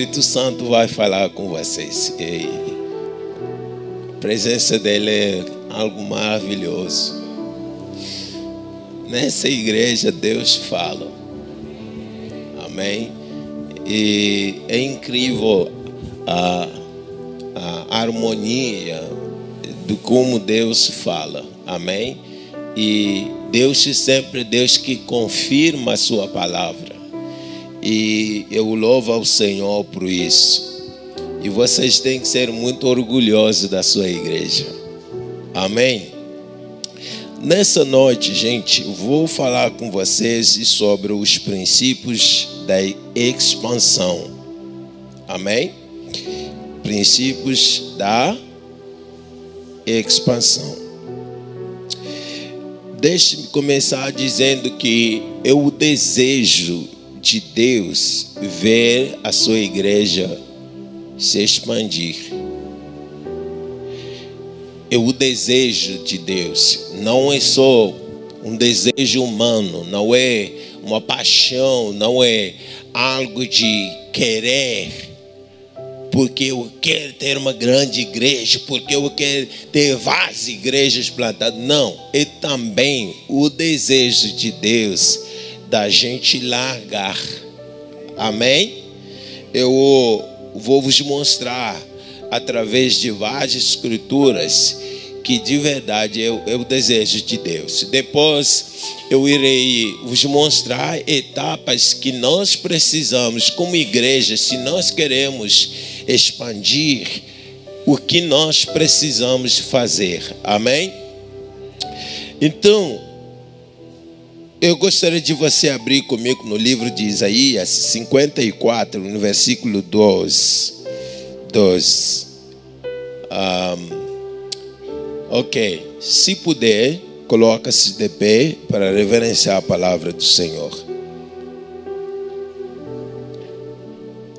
Espírito Santo vai falar com vocês. E a presença dele é algo maravilhoso. Nessa igreja Deus fala. Amém. E é incrível a, a harmonia de como Deus fala. Amém. E Deus sempre Deus que confirma a sua palavra. E eu louvo ao Senhor por isso. E vocês têm que ser muito orgulhosos da sua igreja. Amém? Nessa noite, gente, vou falar com vocês sobre os princípios da expansão. Amém? Princípios da expansão. Deixe-me começar dizendo que eu desejo de Deus ver a sua igreja se expandir. É o desejo de Deus, não é só um desejo humano, não é uma paixão, não é algo de querer, porque eu quero ter uma grande igreja, porque eu quero ter várias igrejas plantadas. Não, é também o desejo de Deus da gente largar. Amém? Eu vou vos mostrar através de várias escrituras que de verdade é o, é o desejo de Deus. Depois eu irei vos mostrar etapas que nós precisamos como igreja, se nós queremos expandir, o que nós precisamos fazer. Amém? Então, eu gostaria de você abrir comigo no livro de Isaías 54, no versículo 12. 12. Um, ok. Se puder, coloca-se de pé para reverenciar a palavra do Senhor.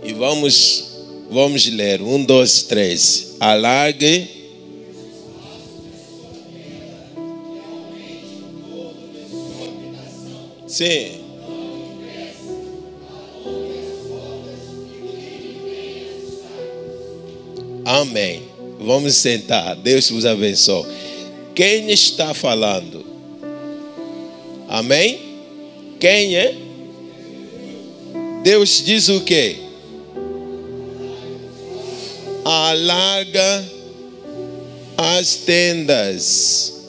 E vamos, vamos ler. Um, dois, três. Alargue Sim. Amém. Vamos sentar. Deus vos abençoe. Quem está falando? Amém? Quem é? Deus diz o quê? Alarga as tendas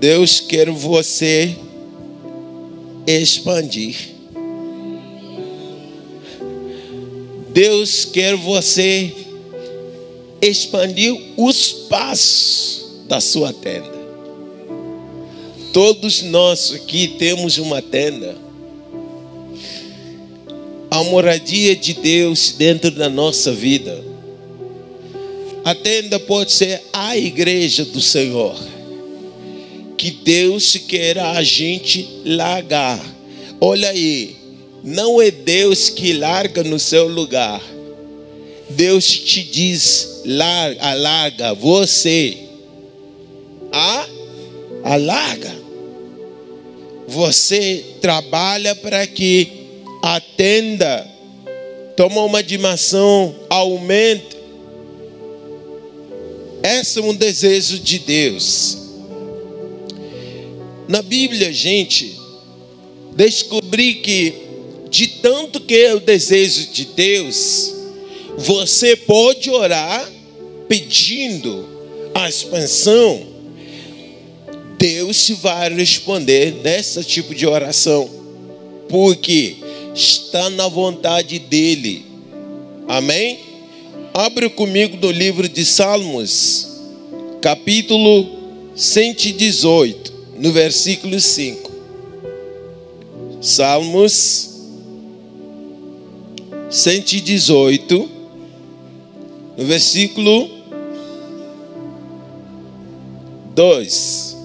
Deus quer você expandir. Deus quer você expandir os passos da sua tenda. Todos nós aqui temos uma tenda. A moradia de Deus dentro da nossa vida. A tenda pode ser a igreja do Senhor que Deus quer a gente largar. Olha aí, não é Deus que larga no seu lugar. Deus te diz, larga, alarga você. A, alarga. Você trabalha para que a tenda tome uma dimensão, aumente. Esse é um desejo de Deus. Na Bíblia, gente, descobri que de tanto que é o desejo de Deus, você pode orar pedindo a expansão. Deus vai responder nesse tipo de oração, porque está na vontade dEle. Amém? Abre comigo no livro de Salmos, capítulo 118 no versículo 5. Salmos 118, no versículo 2.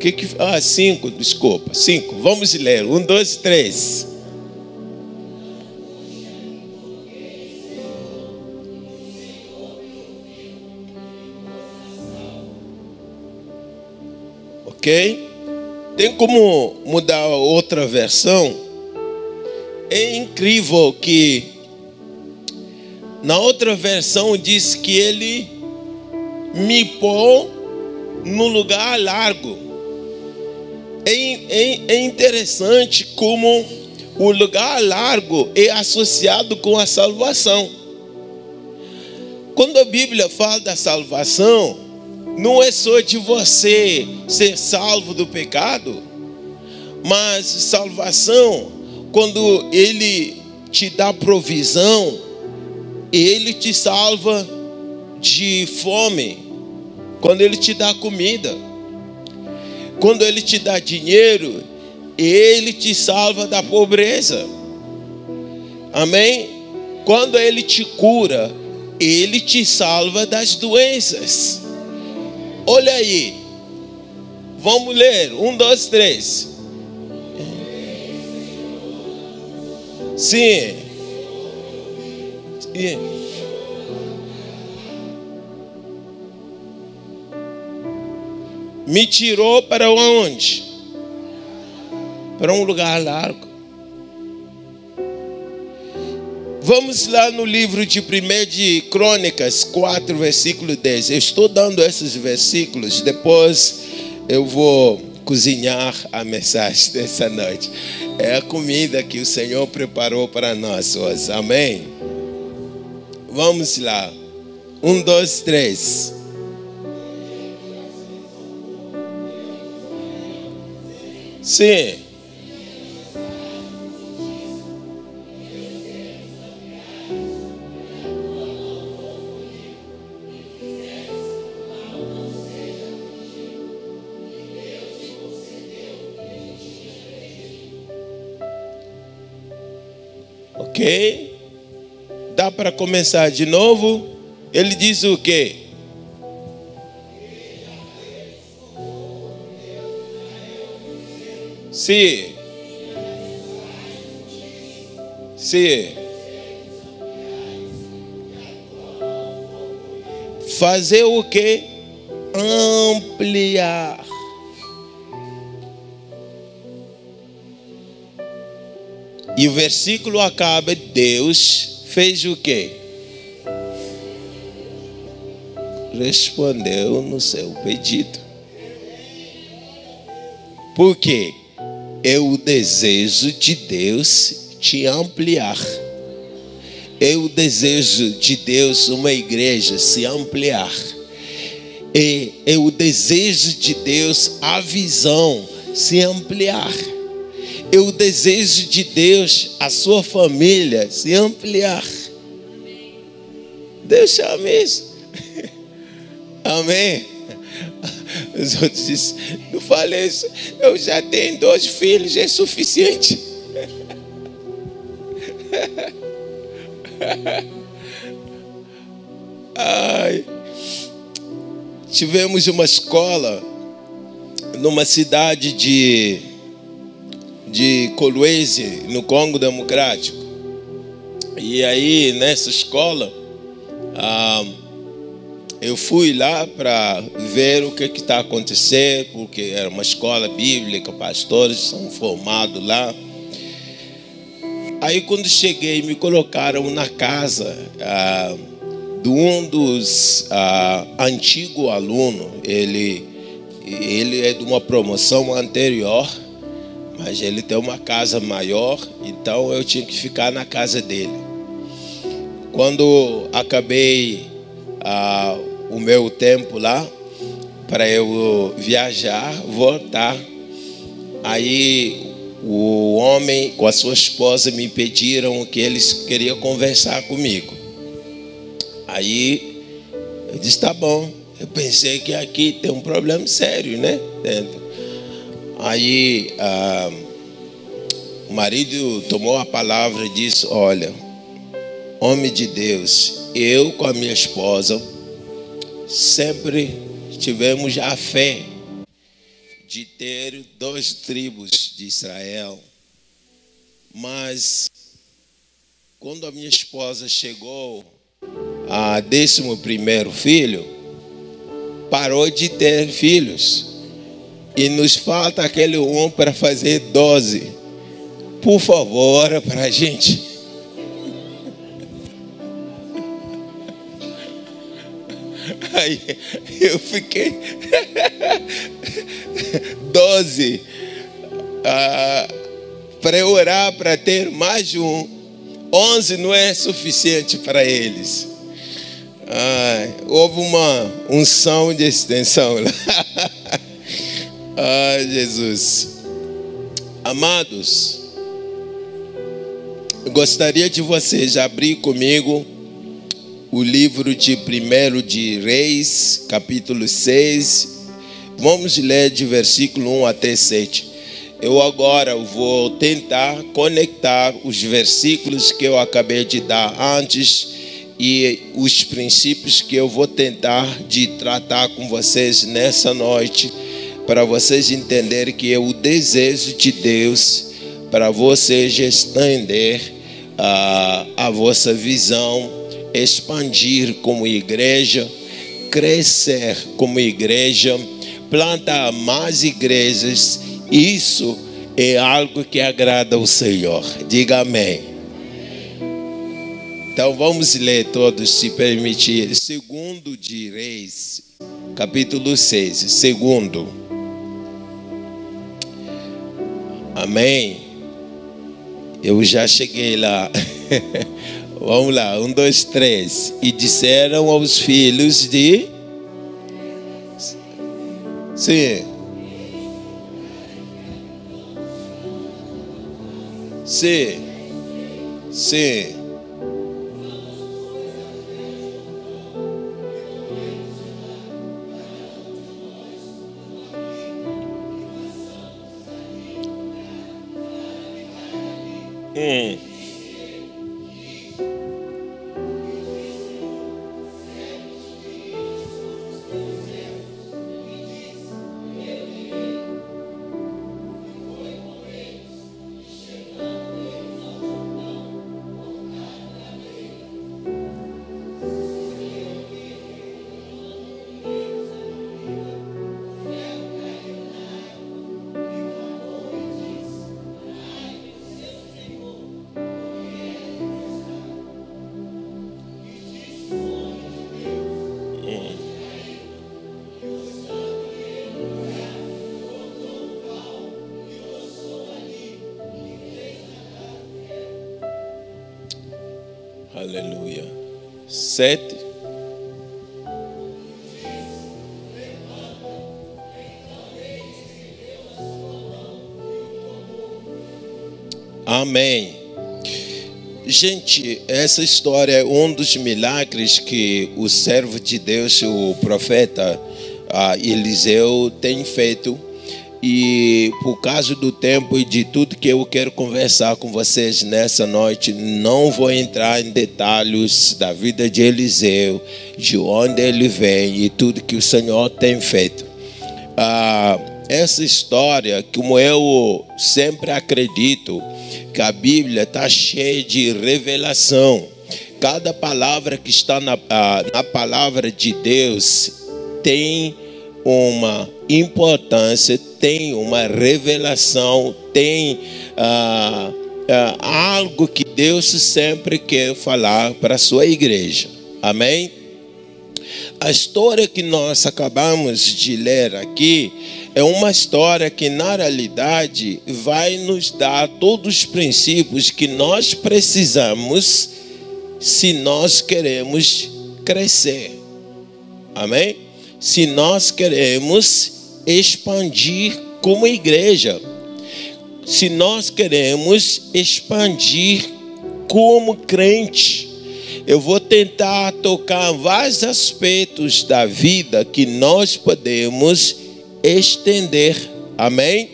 Que que, ah, 5, desculpa, 5. Vamos ler. 1, 2, 3. Ok? Tem como mudar outra versão? É incrível que na outra versão diz que ele me pôs no lugar largo. É, é, é interessante como o lugar largo é associado com a salvação. Quando a Bíblia fala da salvação, não é só de você ser salvo do pecado, mas salvação, quando Ele te dá provisão, Ele te salva de fome, quando Ele te dá comida, quando Ele te dá dinheiro, Ele te salva da pobreza. Amém? Quando Ele te cura, Ele te salva das doenças. Olha aí. Vamos ler. Um, dois, três. Sim. Sim. Me tirou para onde? Para um lugar largo. Vamos lá no livro de 1 de Crônicas 4, versículo 10. Eu estou dando esses versículos, depois eu vou cozinhar a mensagem dessa noite. É a comida que o Senhor preparou para nós hoje. Amém? Vamos lá. Um, dois, três. Sim. Para começar de novo? Ele diz o quê? Se. Se. Fazer o que? Ampliar. E o versículo acaba: Deus fez o quê? Respondeu no seu pedido. Por quê? É o desejo de Deus te ampliar. É o desejo de Deus uma igreja se ampliar. É, é o desejo de Deus a visão se ampliar. É o desejo de Deus a sua família se ampliar. Deus chama isso. Amém. Os outros dizem, não falei isso, eu já tenho dois filhos, é suficiente. Ai. Tivemos uma escola numa cidade de, de Kolwezi, no Congo Democrático. E aí, nessa escola, ah, eu fui lá para ver o que está acontecendo, porque era uma escola bíblica, pastores são formados lá. Aí quando cheguei, me colocaram na casa ah, de um dos ah, antigos alunos. Ele, ele é de uma promoção anterior, mas ele tem uma casa maior, então eu tinha que ficar na casa dele. Quando acabei ah, o meu tempo lá para eu viajar, voltar. Aí o homem com a sua esposa me pediram que eles queriam conversar comigo. Aí eu disse: tá bom. Eu pensei que aqui tem um problema sério, né? Dentro. Aí ah, o marido tomou a palavra e disse: Olha, homem de Deus, eu com a minha esposa sempre tivemos a fé de ter dois tribos de Israel. Mas quando a minha esposa chegou a décimo primeiro filho, parou de ter filhos. E nos falta aquele um para fazer 12. Por favor, ora para a gente. Aí eu fiquei 12 ah, para orar para ter mais um. 11 não é suficiente para eles. Ah, houve uma unção de extensão lá. ah, Jesus. Amados, gostaria de vocês abrir comigo o livro de 1 de Reis, capítulo 6. Vamos ler de versículo 1 até 7. Eu agora vou tentar conectar os versículos que eu acabei de dar antes e os princípios que eu vou tentar de tratar com vocês nessa noite, para vocês entenderem que é o desejo de Deus para vocês estender a, a vossa visão expandir como igreja, crescer como igreja, plantar mais igrejas. Isso é algo que agrada ao Senhor. Diga amém. Então vamos ler todos, se permitir. Segundo de Reis, capítulo 6. Segundo. Amém. Eu já cheguei lá. Vamos lá, um, dois, três. E disseram aos filhos de. Sim. Sim. Sim. Hum. Sete. Amém. Gente, essa história é um dos milagres que o servo de Deus, o profeta ah, Eliseu, tem feito e por causa do tempo e de tudo que eu quero conversar com vocês nessa noite, não vou entrar em detalhes da vida de Eliseu, de onde ele vem e tudo que o Senhor tem feito. Ah, essa história, como eu sempre acredito, que a Bíblia está cheia de revelação. Cada palavra que está na, ah, na palavra de Deus tem uma importância, tem uma revelação, tem ah, ah, algo que Deus sempre quer falar para a sua igreja. Amém? A história que nós acabamos de ler aqui é uma história que, na realidade, vai nos dar todos os princípios que nós precisamos se nós queremos crescer. Amém? se nós queremos expandir como igreja, se nós queremos expandir como crente, eu vou tentar tocar vários aspectos da vida que nós podemos estender. Amém?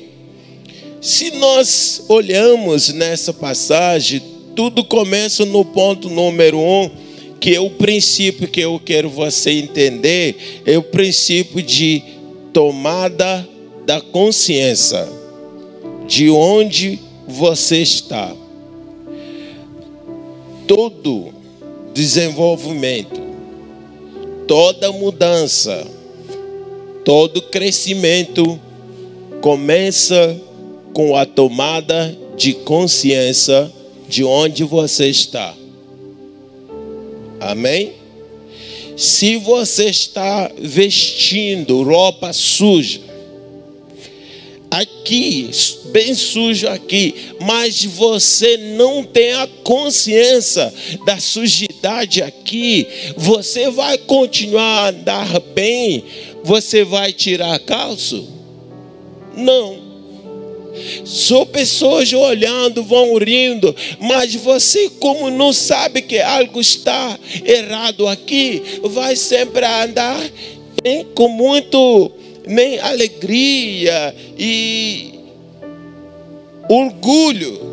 Se nós olhamos nessa passagem, tudo começa no ponto número um que é o princípio que eu quero você entender, é o princípio de tomada da consciência de onde você está. Todo desenvolvimento, toda mudança, todo crescimento começa com a tomada de consciência de onde você está. Amém? Se você está vestindo roupa suja, aqui, bem sujo aqui, mas você não tem a consciência da sujidade aqui, você vai continuar a andar bem? Você vai tirar a calça? Não. Só pessoas olhando, vão rindo, mas você, como não sabe que algo está errado aqui, vai sempre andar hein, com muito nem alegria e orgulho.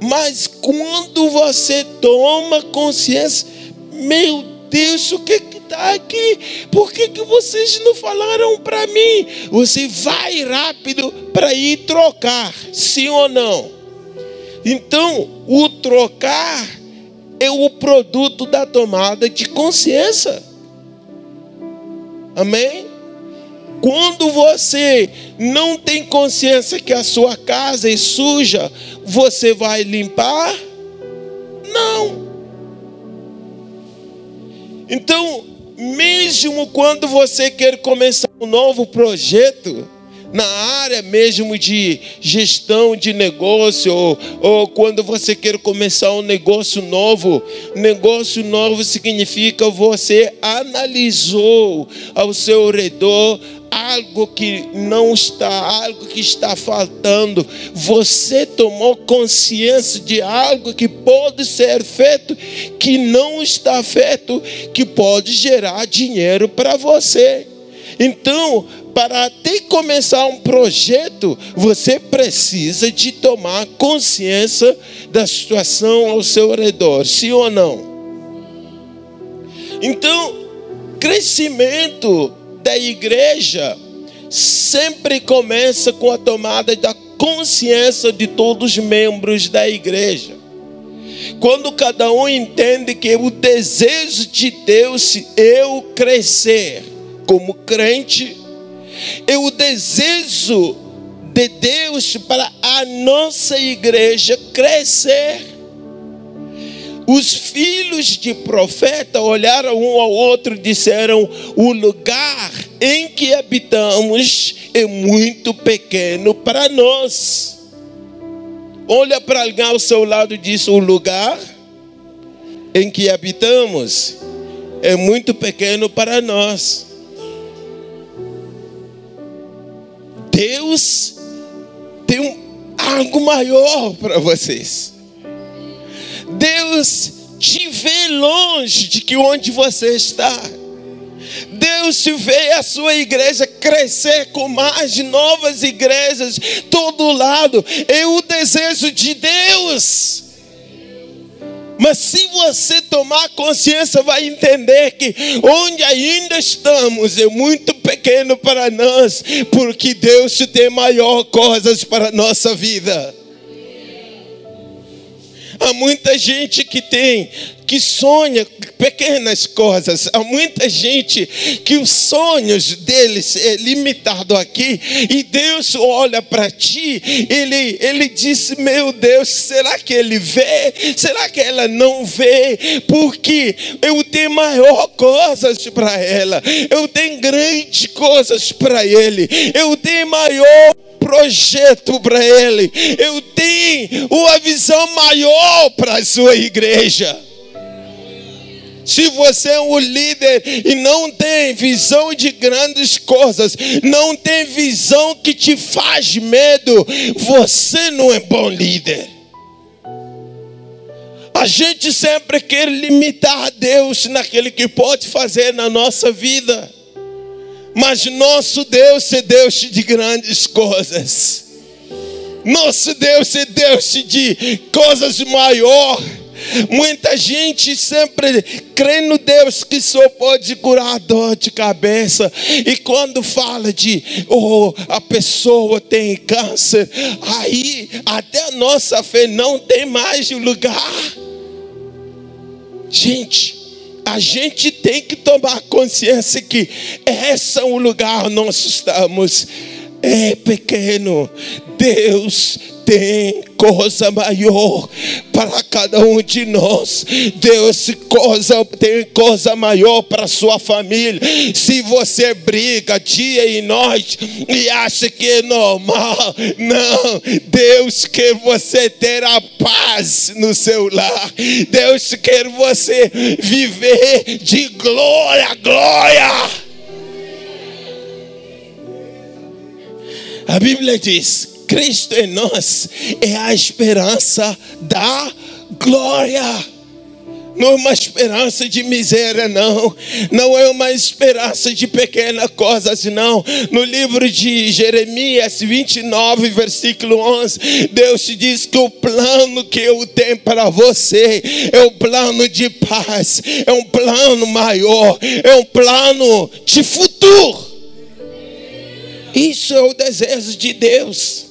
Mas quando você toma consciência, meu Deus, o que está aqui? Por que, que vocês não falaram para mim? Você vai rápido para ir trocar, sim ou não? Então, o trocar é o produto da tomada de consciência. Amém? Quando você não tem consciência que a sua casa é suja, você vai limpar? Não. Então, mesmo quando você quer começar um novo projeto, na área mesmo de gestão de negócio, ou, ou, quando você quer começar um negócio novo, negócio novo significa você analisou ao seu redor algo que não está, algo que está faltando. Você tomou consciência de algo que pode ser feito, que não está feito, que pode gerar dinheiro para você. Então, para até começar um projeto, você precisa de tomar consciência da situação ao seu redor, sim ou não? Então, crescimento da igreja sempre começa com a tomada da consciência de todos os membros da igreja. Quando cada um entende que o desejo de Deus é eu crescer como crente, é o desejo de Deus para a nossa igreja crescer. Os filhos de profeta olharam um ao outro e disseram: O lugar em que habitamos é muito pequeno para nós. Olha para alguém ao seu lado e diz: O lugar em que habitamos é muito pequeno para nós. Deus tem algo maior para vocês. Deus te vê longe de que onde você está. Deus te vê a sua igreja crescer com mais novas igrejas todo lado. É o desejo de Deus. Mas se você tomar consciência, vai entender que onde ainda estamos é muito pequeno para nós, porque Deus tem maior coisas para a nossa vida. Há muita gente que tem, que sonha pequenas coisas. Há muita gente que os sonhos deles é limitado aqui. E Deus olha para ti, ele, ele diz: Meu Deus, será que ele vê? Será que ela não vê? Porque eu tenho maior coisas para ela. Eu tenho grandes coisas para ele. Eu tenho maior projeto para ele. Eu tenho uma visão maior para a sua igreja. Se você é um líder e não tem visão de grandes coisas, não tem visão que te faz medo, você não é bom líder. A gente sempre quer limitar Deus naquele que pode fazer na nossa vida. Mas nosso Deus é Deus de grandes coisas. Nosso Deus é Deus de coisas maiores. Muita gente sempre crê no Deus que só pode curar dor de cabeça. E quando fala de oh, a pessoa tem câncer, aí até a nossa fé não tem mais lugar. Gente, a gente tem que tomar consciência que esse é o lugar onde nós estamos. É pequeno. Deus tem coisa maior para cada um de nós. Deus coisa, tem coisa maior para sua família. Se você briga dia e noite e acha que é normal, não. Deus quer você ter a paz no seu lar. Deus quer você viver de glória glória. A Bíblia diz: Cristo em nós é a esperança da glória. Não é uma esperança de miséria, não. Não é uma esperança de pequenas coisas, não. No livro de Jeremias 29, versículo 11, Deus diz que o plano que eu tenho para você é um plano de paz, é um plano maior, é um plano de futuro. Isso é o desejo de Deus.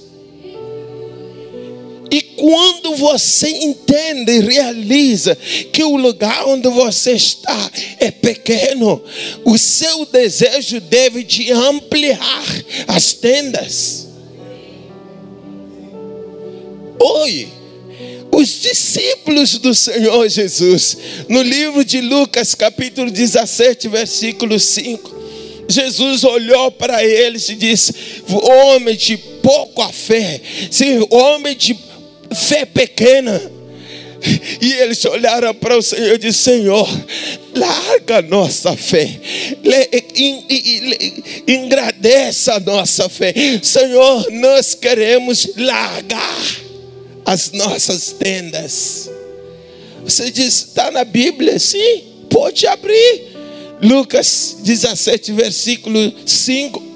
E quando você entende e realiza que o lugar onde você está é pequeno, o seu desejo deve de ampliar as tendas. Oi, os discípulos do Senhor Jesus, no livro de Lucas, capítulo 17, versículo 5, Jesus olhou para eles e disse: Homem de pouca fé, sim, homem de fé pequena. E eles olharam para o Senhor e disseram: Senhor, larga a nossa fé, engrandece a nossa fé. Senhor, nós queremos largar as nossas tendas. Você diz: está na Bíblia? Sim, pode abrir. Lucas 17, versículo 5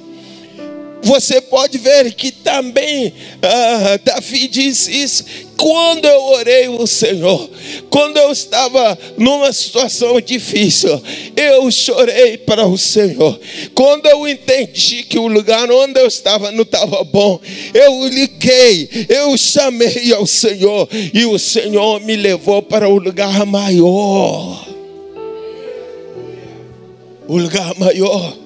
você pode ver que também ah, Davi diz isso. Quando eu orei o Senhor, quando eu estava numa situação difícil, eu chorei para o Senhor. Quando eu entendi que o lugar onde eu estava não estava bom, eu liguei, eu chamei ao Senhor e o Senhor me levou para o lugar maior. O lugar maior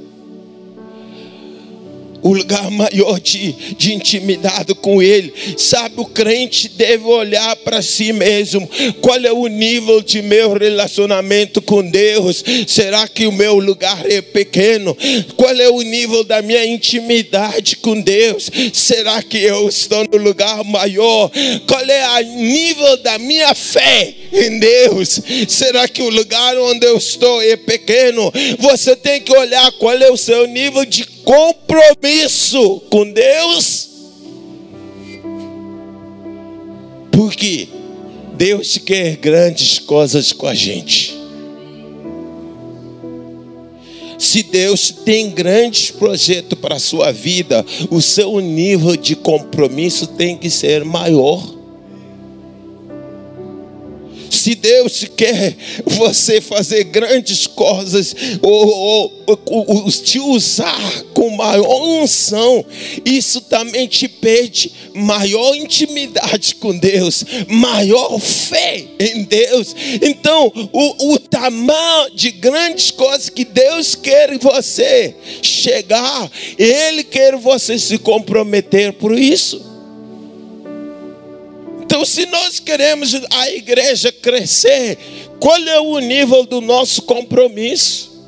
o lugar maior de, de intimidade com Ele. Sabe, o crente deve olhar para si mesmo. Qual é o nível de meu relacionamento com Deus? Será que o meu lugar é pequeno? Qual é o nível da minha intimidade com Deus? Será que eu estou no lugar maior? Qual é o nível da minha fé em Deus? Será que o lugar onde eu estou é pequeno? Você tem que olhar qual é o seu nível de compromisso com Deus. Porque Deus quer grandes coisas com a gente. Se Deus tem grandes projetos para a sua vida, o seu nível de compromisso tem que ser maior. Se Deus quer você fazer grandes coisas, ou, ou, ou, te usar com maior unção, isso também te pede maior intimidade com Deus, maior fé em Deus. Então, o, o tamanho de grandes coisas que Deus quer você chegar, Ele quer você se comprometer por isso. Então, se nós queremos a igreja crescer, qual é o nível do nosso compromisso?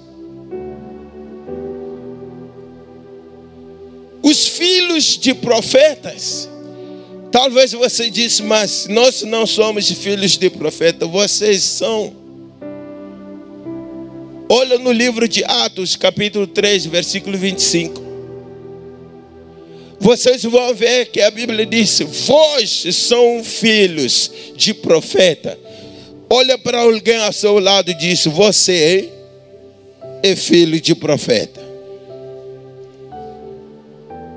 Os filhos de profetas, talvez você disse, mas nós não somos filhos de profeta, vocês são. Olha no livro de Atos, capítulo 3, versículo 25 vocês vão ver que a Bíblia diz: Vós são filhos de profeta. Olha para alguém ao seu lado e diz: Você é filho de profeta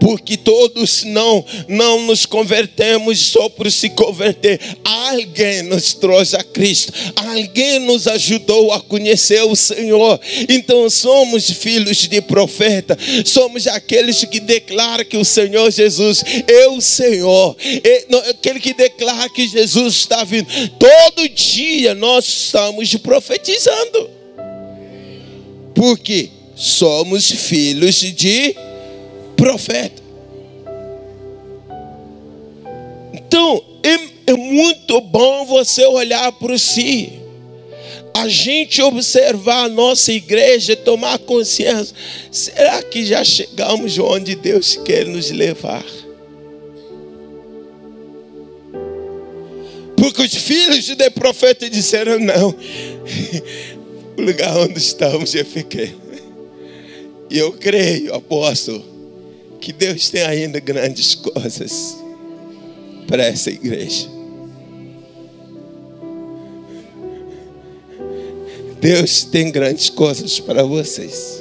porque todos não não nos convertemos só por se converter. Alguém nos trouxe a Cristo, alguém nos ajudou a conhecer o Senhor. Então somos filhos de profeta, somos aqueles que declaram que o Senhor Jesus é o Senhor, é aquele que declara que Jesus está vindo. Todo dia nós estamos profetizando. Porque somos filhos de profeta. Então, é, é muito bom você olhar para si. A gente observar a nossa igreja, tomar consciência. Será que já chegamos onde Deus quer nos levar? Porque os filhos de profeta disseram: não, o lugar onde estamos é pequeno. E eu creio, apóstolo, que Deus tem ainda grandes coisas para essa igreja. Deus tem grandes coisas para vocês.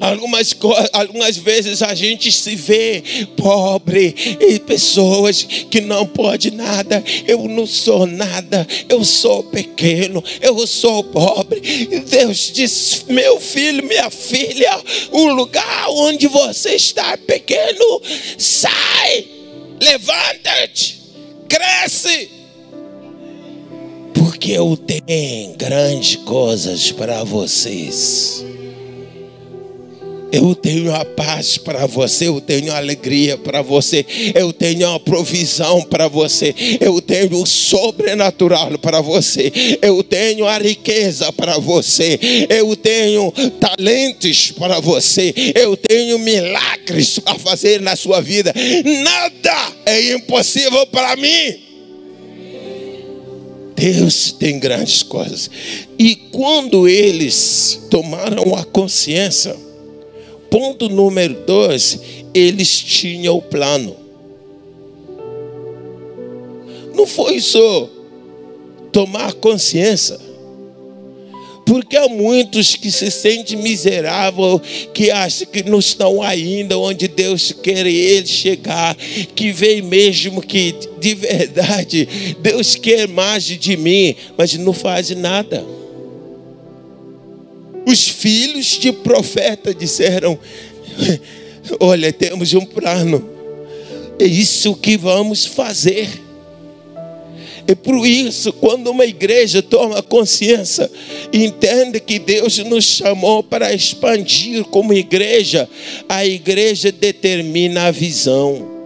Algumas, algumas vezes a gente se vê pobre e pessoas que não pode nada. Eu não sou nada, eu sou pequeno, eu sou pobre. E Deus diz: meu filho, minha filha, o lugar onde você está pequeno, sai, levanta-te, cresce porque eu tenho grandes coisas para vocês. Eu tenho a paz para você, eu tenho a alegria para você, eu tenho a provisão para você, eu tenho o sobrenatural para você, eu tenho a riqueza para você, eu tenho talentos para você, eu tenho milagres para fazer na sua vida. Nada é impossível para mim. Deus tem grandes coisas. E quando eles tomaram a consciência, Ponto número dois, eles tinham o plano. Não foi só tomar consciência. Porque há muitos que se sentem miseráveis, que acham que não estão ainda onde Deus quer eles chegar, que veem mesmo que de verdade Deus quer mais de mim, mas não faz nada. Os filhos de profeta disseram: Olha, temos um plano, é isso que vamos fazer. E por isso, quando uma igreja toma consciência, entende que Deus nos chamou para expandir como igreja, a igreja determina a visão.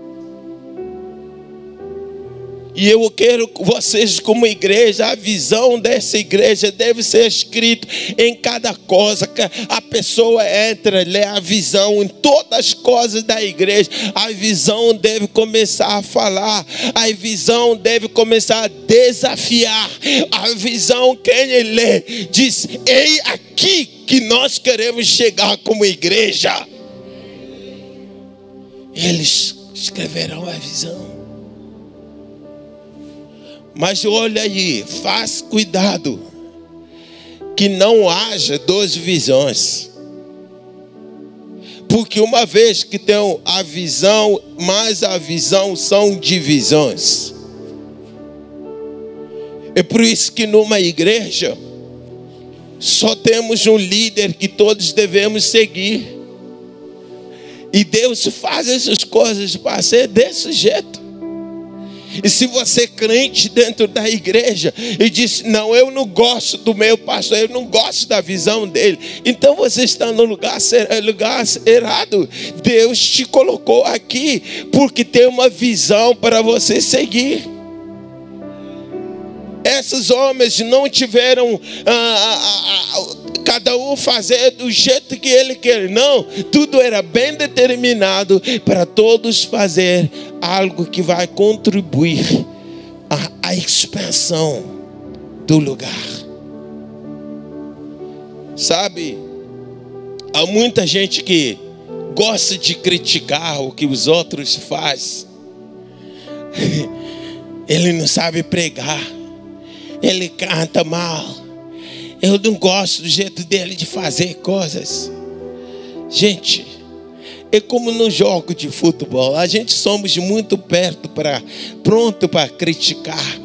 E eu quero vocês, como igreja, a visão dessa igreja deve ser escrita em cada coisa. Que a pessoa entra, lê a visão em todas as coisas da igreja. A visão deve começar a falar. A visão deve começar a desafiar. A visão, quem lê, diz: Ei, aqui que nós queremos chegar como igreja. Eles escreverão a visão. Mas olha aí, faz cuidado que não haja duas visões. Porque uma vez que tem a visão, mais a visão são divisões. É por isso que numa igreja só temos um líder que todos devemos seguir. E Deus faz essas coisas para ser desse jeito. E se você é crente dentro da igreja e diz: Não, eu não gosto do meu pastor, eu não gosto da visão dele, então você está no lugar, eh, lugar errado. Deus te colocou aqui porque tem uma visão para você seguir. Esses homens não tiveram ah, ah, ah, ah, cada um fazer do jeito que ele quer, não. Tudo era bem determinado para todos fazer algo que vai contribuir à, à expansão do lugar. Sabe, há muita gente que gosta de criticar o que os outros fazem. Ele não sabe pregar ele canta mal. Eu não gosto do jeito dele de fazer coisas. Gente, é como no jogo de futebol. A gente somos muito perto para pronto para criticar.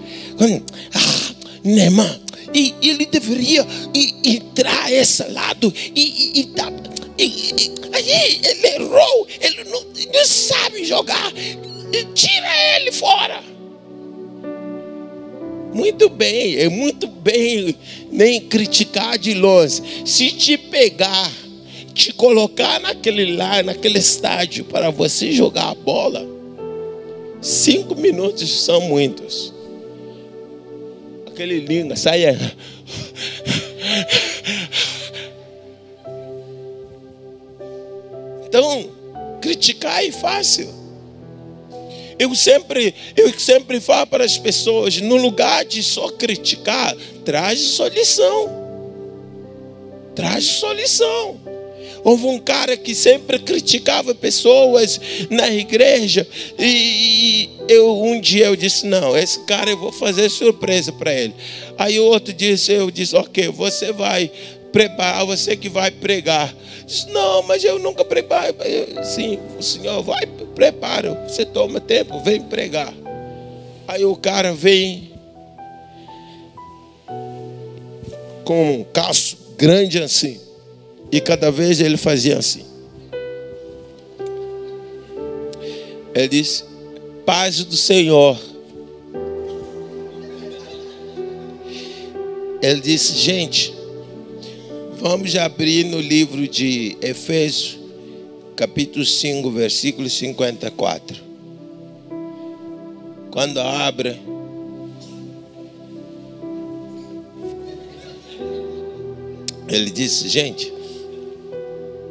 Ah, Neymar, e ele deveria entrar esse lado e, e, aí ele errou, ele não, não sabe jogar. Tira ele fora. Muito bem, é muito bem nem criticar de longe. Se te pegar, te colocar naquele lá, naquele estádio para você jogar a bola, Cinco minutos são muitos. Aquele língua sai. Então, criticar é fácil. Eu sempre, eu sempre falo para as pessoas, no lugar de só criticar, traz solução. Traz solução. Houve um cara que sempre criticava pessoas na igreja. E eu um dia eu disse: Não, esse cara eu vou fazer surpresa para ele. Aí o outro disse: Eu disse, ok, você vai preparar, você que vai pregar. Disse, não, mas eu nunca preparo. Sim, o senhor vai, prepara. Você toma tempo, vem pregar. Aí o cara vem com um calço grande assim. E cada vez ele fazia assim. Ele disse: Paz do Senhor. Ele disse: Gente, vamos abrir no livro de Efésios, capítulo 5, versículo 54. Quando abre, ele disse: Gente,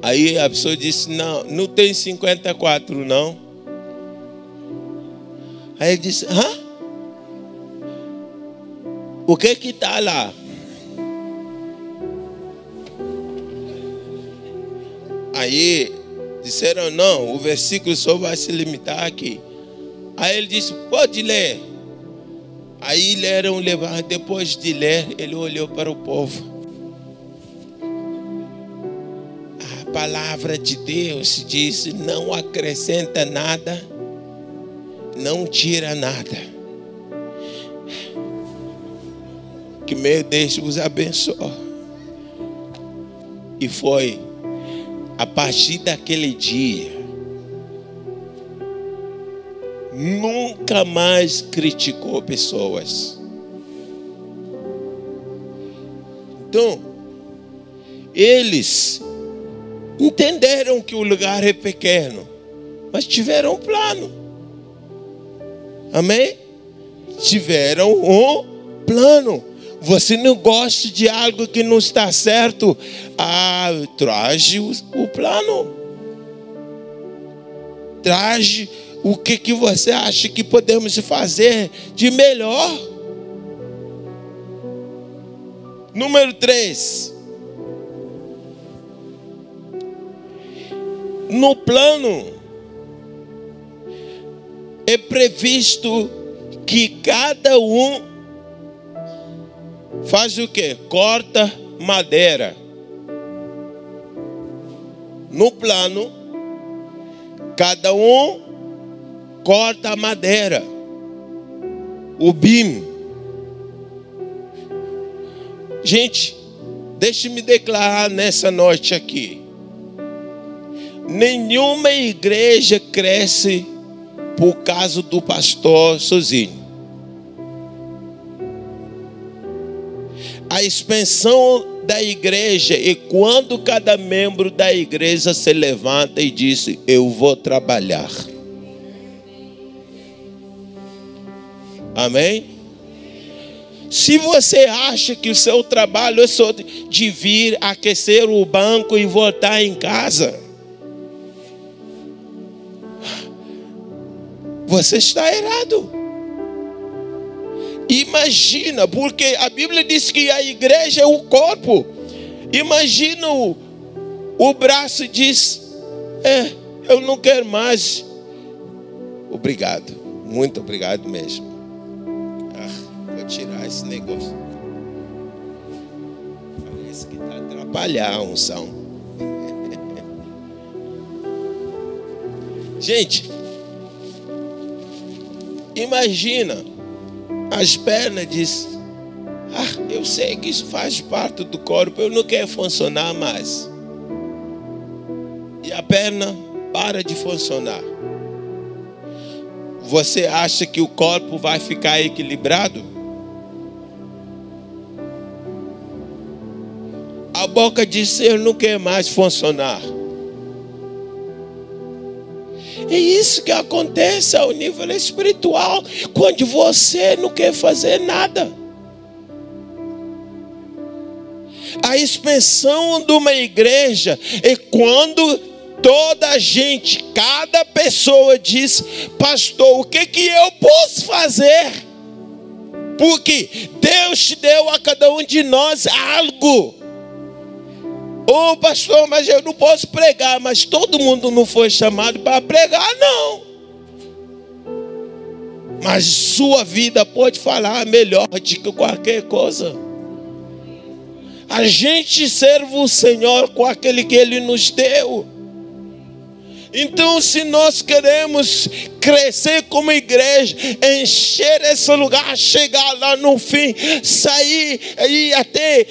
Aí a pessoa disse: Não, não tem 54, não. Aí ele disse: Hã? O que que está lá? Aí disseram: Não, o versículo só vai se limitar aqui. Aí ele disse: Pode ler. Aí leram, levar. Depois de ler, ele olhou para o povo. palavra de Deus diz: não acrescenta nada, não tira nada. Que meu Deus vos abençoe. E foi a partir daquele dia, nunca mais criticou pessoas. Então, eles entenderam que o lugar é pequeno, mas tiveram um plano. Amém? Tiveram um plano. Você não gosta de algo que não está certo? Ah, traje o, plano. Traje o que, que você acha que podemos fazer de melhor. Número 3. no plano é previsto que cada um faz o que? Corta madeira. No plano, cada um corta madeira. O BIM. Gente, deixe-me declarar nessa noite aqui. Nenhuma igreja cresce por causa do pastor sozinho. A expansão da igreja é quando cada membro da igreja se levanta e diz: Eu vou trabalhar. Amém? Se você acha que o seu trabalho é só de vir aquecer o banco e voltar em casa, você está errado. Imagina, porque a Bíblia diz que a igreja é o corpo. Imagina o, o braço diz: É, eu não quero mais. Obrigado, muito obrigado mesmo. Ah, vou tirar esse negócio. Parece que está atrapalhando a unção. Gente, Imagina, as pernas diz, ah, eu sei que isso faz parte do corpo, eu não quero funcionar mais. E a perna para de funcionar. Você acha que o corpo vai ficar equilibrado? A boca diz: Eu não quero mais funcionar. É isso que acontece ao nível espiritual quando você não quer fazer nada. A expansão de uma igreja é quando toda a gente, cada pessoa diz: Pastor, o que, que eu posso fazer? Porque Deus te deu a cada um de nós algo. Ô oh, pastor, mas eu não posso pregar, mas todo mundo não foi chamado para pregar, não. Mas sua vida pode falar melhor do que qualquer coisa. A gente serve o Senhor com aquele que Ele nos deu. Então, se nós queremos crescer como igreja, encher esse lugar, chegar lá no fim, sair e até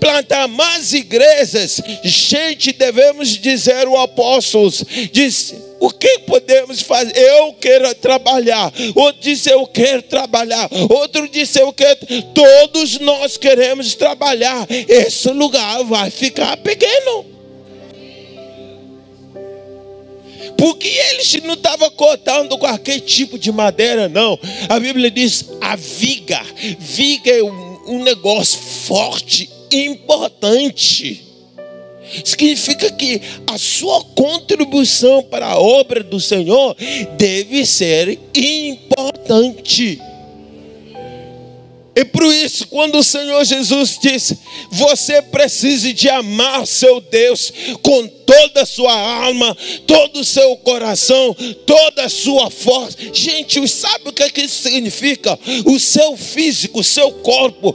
plantar mais igrejas, gente, devemos dizer o apóstolos, diz, o que podemos fazer? Eu quero trabalhar. Outro disse eu quero trabalhar. Outro disse eu quero. Todos nós queremos trabalhar. Esse lugar vai ficar pequeno. Porque eles não estavam cortando qualquer tipo de madeira, não. A Bíblia diz a viga. Viga é um, um negócio forte, importante. Significa que a sua contribuição para a obra do Senhor deve ser importante. E por isso, quando o Senhor Jesus disse: Você precisa de amar seu Deus com toda a sua alma, todo o seu coração, toda a sua força. Gente, sabe o que, é que isso significa? O seu físico, o seu corpo.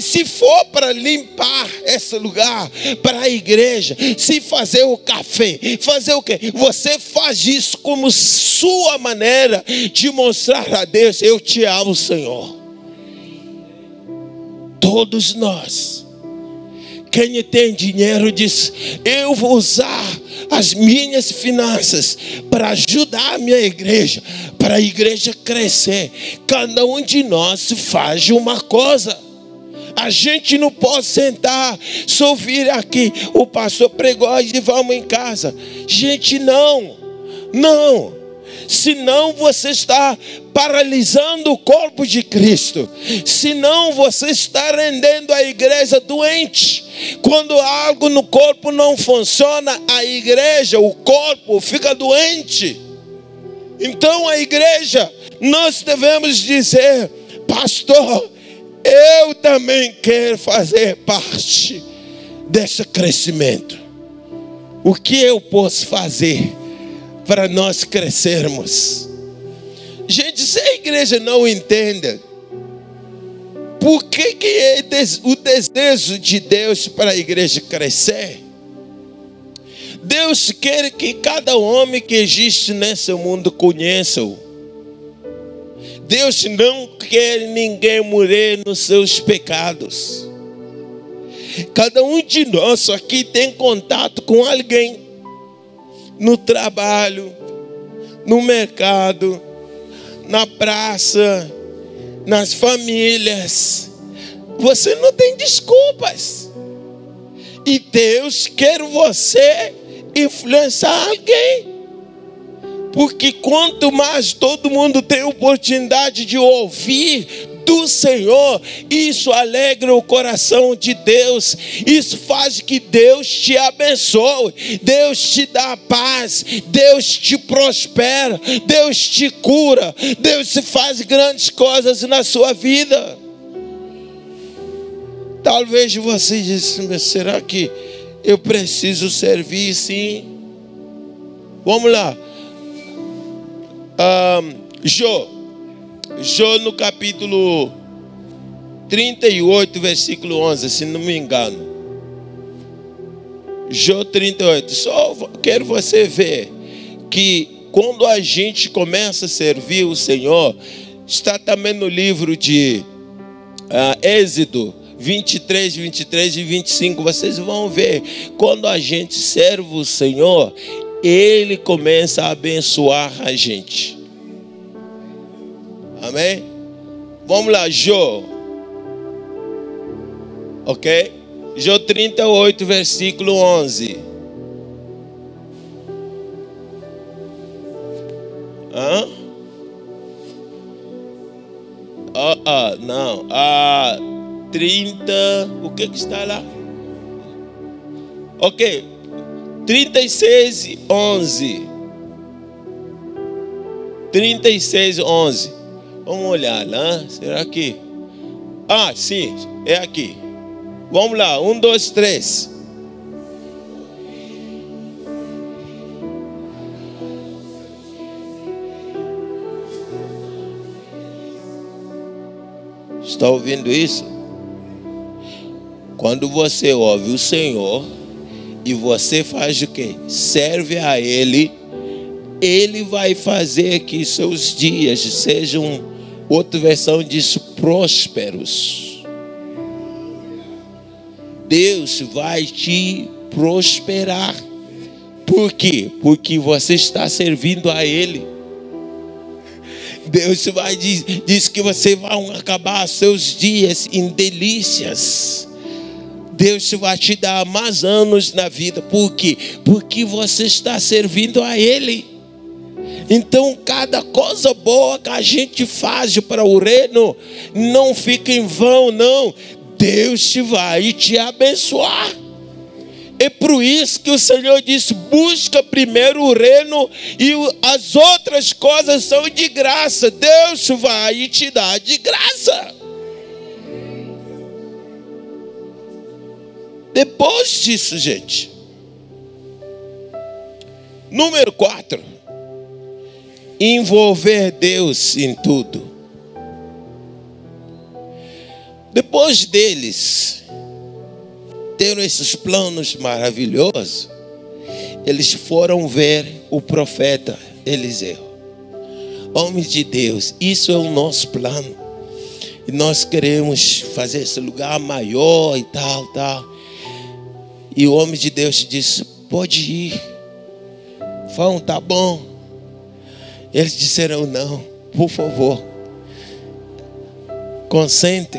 Se for para limpar esse lugar, para a igreja, se fazer o café, fazer o que? Você faz isso como sua maneira de mostrar a Deus: Eu te amo, Senhor. Todos nós. Quem tem dinheiro diz: Eu vou usar as minhas finanças para ajudar a minha igreja, para a igreja crescer. Cada um de nós faz uma coisa. A gente não pode sentar, só ouvir aqui. O pastor pregou e vamos em casa. Gente, não, não senão você está paralisando o corpo de Cristo, senão você está rendendo a igreja doente. Quando algo no corpo não funciona, a igreja, o corpo fica doente. Então a igreja, nós devemos dizer, pastor, eu também quero fazer parte desse crescimento. O que eu posso fazer? Para nós crescermos. Gente, se a igreja não entende, por que, que é o desejo de Deus para a igreja crescer? Deus quer que cada homem que existe nesse mundo conheça-o. Deus não quer ninguém morrer nos seus pecados. Cada um de nós aqui tem contato com alguém no trabalho, no mercado, na praça, nas famílias. Você não tem desculpas. E Deus quer você influenciar alguém. Porque quanto mais todo mundo tem oportunidade de ouvir do Senhor, isso alegra o coração de Deus, isso faz que Deus te abençoe, Deus te dá paz, Deus te prospera, Deus te cura, Deus se faz grandes coisas na sua vida. Talvez você disse, mas será que eu preciso servir sim? Vamos lá. Um, Jô. Jó no capítulo 38, versículo 11, se não me engano. Jó 38. Só quero você ver que quando a gente começa a servir o Senhor, está também no livro de uh, Êxodo 23, 23 e 25. Vocês vão ver, quando a gente serve o Senhor, Ele começa a abençoar a gente. Amém? Vamos lá, Jô. Ok? Jô 38, versículo 11. Hã? Ah, ah não. Ah, 30. O que que está lá? Ok. 36, 11. 36, 11. Vamos olhar lá, será que? Ah, sim, é aqui. Vamos lá, um, dois, três. Está ouvindo isso? Quando você ouve o Senhor e você faz o que? Serve a Ele, Ele vai fazer que seus dias sejam, outra versão diz, prósperos. Deus vai te prosperar. Por quê? Porque você está servindo a Ele. Deus vai diz, diz que você vai acabar seus dias em delícias. Deus vai te dar mais anos na vida. Por quê? Porque você está servindo a Ele. Então, cada coisa boa que a gente faz para o reino não fica em vão, não. Deus te vai te abençoar. É por isso que o Senhor disse: busca primeiro o reino e as outras coisas são de graça. Deus vai te dar de graça. Depois disso, gente, número 4, envolver Deus em tudo. Depois deles, teram esses planos maravilhosos, eles foram ver o profeta Eliseu. Homem de Deus, isso é o nosso plano. E nós queremos fazer esse lugar maior e tal, tal. E o homem de Deus disse: Pode ir. Vão, tá bom. Eles disseram: Não, por favor. Consente.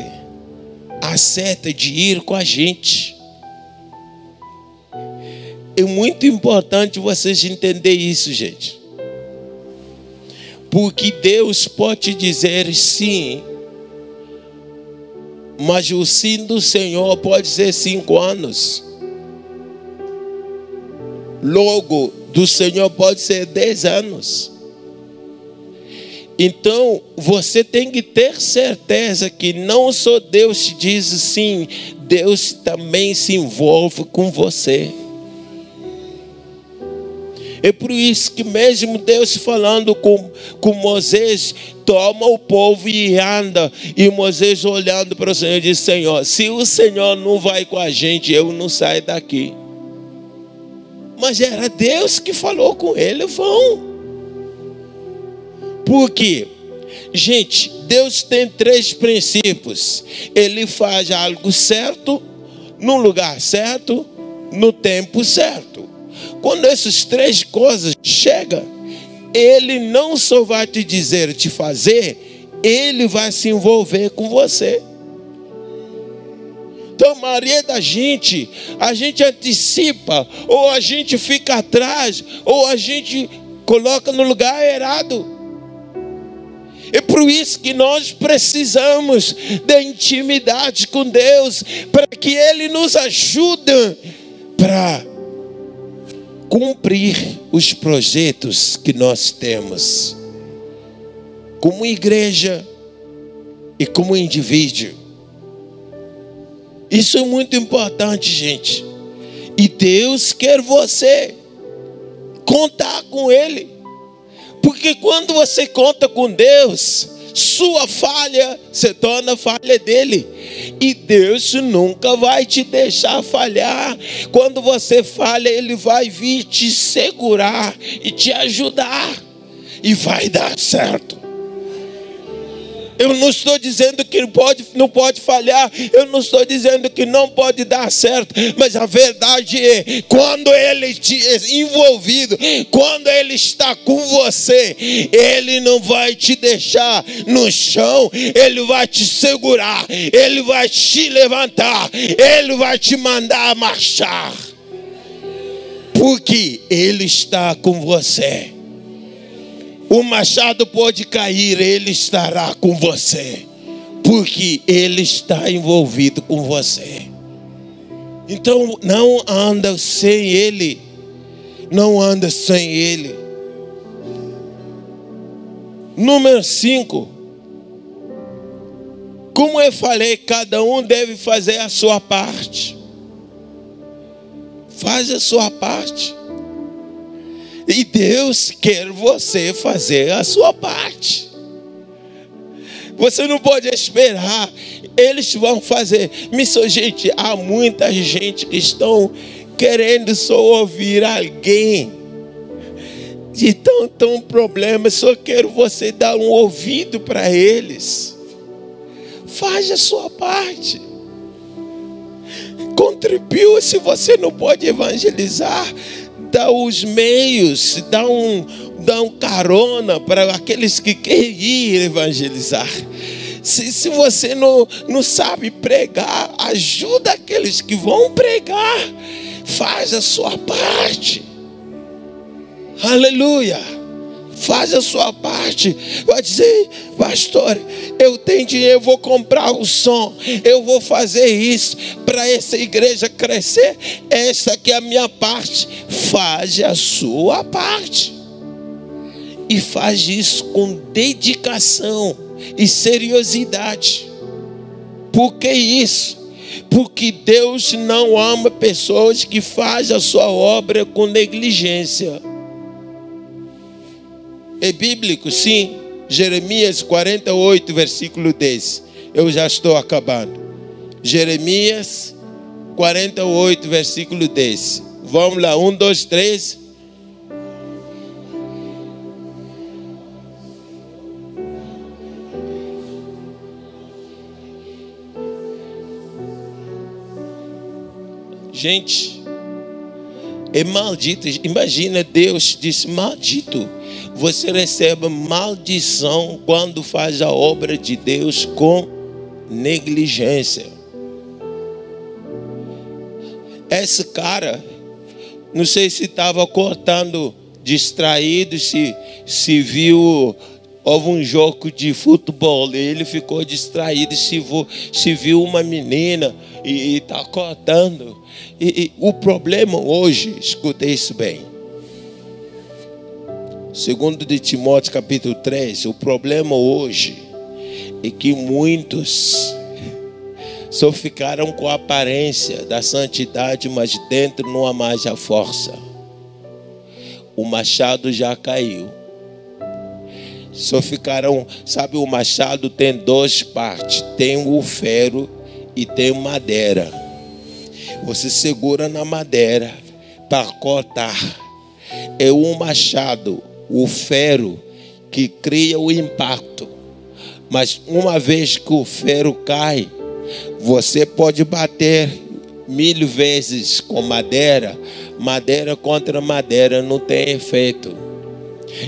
Aceita de ir com a gente. É muito importante vocês entenderem isso, gente. Porque Deus pode dizer sim, mas o sim do Senhor pode ser cinco anos. Logo, do Senhor pode ser dez anos. Então, você tem que ter certeza que não só Deus te diz sim, Deus também se envolve com você. É por isso que mesmo Deus falando com, com Moisés, toma o povo e anda. E Moisés olhando para o Senhor diz, Senhor, se o Senhor não vai com a gente, eu não saio daqui. Mas era Deus que falou com ele, vão. Por quê? Gente, Deus tem três princípios. Ele faz algo certo, no lugar certo, no tempo certo. Quando essas três coisas chegam, Ele não só vai te dizer te fazer, Ele vai se envolver com você. Então, a maioria da gente, a gente antecipa, ou a gente fica atrás, ou a gente coloca no lugar errado. É por isso que nós precisamos da intimidade com Deus, para que Ele nos ajude para cumprir os projetos que nós temos, como igreja e como indivíduo. Isso é muito importante, gente. E Deus quer você contar com Ele. Porque quando você conta com Deus, sua falha se torna falha dele. E Deus nunca vai te deixar falhar. Quando você falha, Ele vai vir te segurar e te ajudar. E vai dar certo. Eu não estou dizendo que pode, não pode falhar, eu não estou dizendo que não pode dar certo, mas a verdade é, quando Ele te envolvido, quando Ele está com você, Ele não vai te deixar no chão, Ele vai te segurar, Ele vai te levantar, Ele vai te mandar marchar, porque Ele está com você. O machado pode cair, ele estará com você. porque Ele está envolvido com você. Então não anda sem Ele, não anda sem Ele. Número 5. Como eu falei, cada um deve fazer a sua parte. Faz a sua parte. E Deus quer você fazer a sua parte. Você não pode esperar. Eles vão fazer. Missão, gente, há muita gente que estão querendo só ouvir alguém. De tão, tão problema, só quero você dar um ouvido para eles. Faz a sua parte. Contribua se você não pode evangelizar dá os meios, dá um, dá um carona para aqueles que querem ir evangelizar. Se, se você não, não sabe pregar, ajuda aqueles que vão pregar. Faz a sua parte. Aleluia faz a sua parte. Vai dizer, pastor, eu tenho dinheiro, eu vou comprar o som, eu vou fazer isso para essa igreja crescer. Essa aqui é a minha parte. Faz a sua parte. E faz isso com dedicação e seriosidade. Por que isso? Porque Deus não ama pessoas que fazem a sua obra com negligência. É bíblico, sim. Jeremias 48, versículo 10. Eu já estou acabando. Jeremias 48, versículo 10. Vamos lá, um, dois, três. Gente, é maldito. Imagina Deus disse: maldito você recebe maldição quando faz a obra de Deus com negligência. Esse cara, não sei se estava cortando distraído, se, se viu, houve um jogo de futebol, ele ficou distraído, se, se viu uma menina e está cortando. E, e o problema hoje, escute isso bem, Segundo de Timóteo capítulo 3, o problema hoje é que muitos só ficaram com a aparência da santidade, mas dentro não há mais a força. O machado já caiu. Só ficaram, sabe, o machado tem duas partes: tem o ferro e tem madeira. Você segura na madeira para cortar. É um machado o ferro que cria o impacto. Mas uma vez que o ferro cai, você pode bater mil vezes com madeira, madeira contra madeira não tem efeito.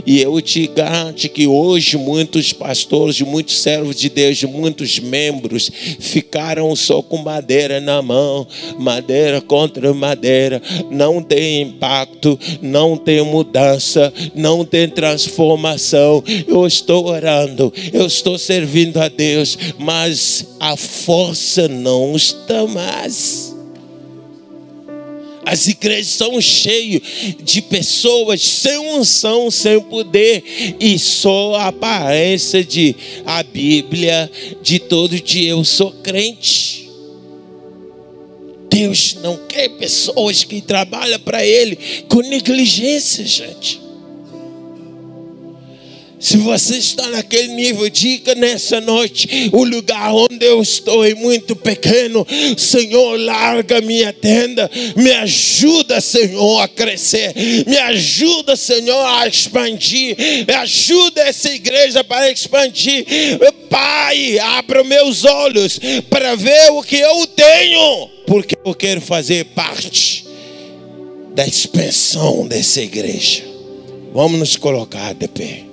E eu te garanto que hoje muitos pastores, muitos servos de Deus, muitos membros ficaram só com madeira na mão, madeira contra madeira, não tem impacto, não tem mudança, não tem transformação. Eu estou orando, eu estou servindo a Deus, mas a força não está mais. As igrejas são cheias de pessoas sem unção, sem poder e só a aparência de a Bíblia de todo dia. Eu sou crente. Deus não quer pessoas que trabalham para Ele com negligência, gente. Se você está naquele nível, diga nessa noite: o lugar onde eu estou é muito pequeno. Senhor, larga minha tenda. Me ajuda, Senhor, a crescer. Me ajuda, Senhor, a expandir. Me ajuda essa igreja para expandir. Pai, abra meus olhos para ver o que eu tenho, porque eu quero fazer parte da expansão dessa igreja. Vamos nos colocar de pé.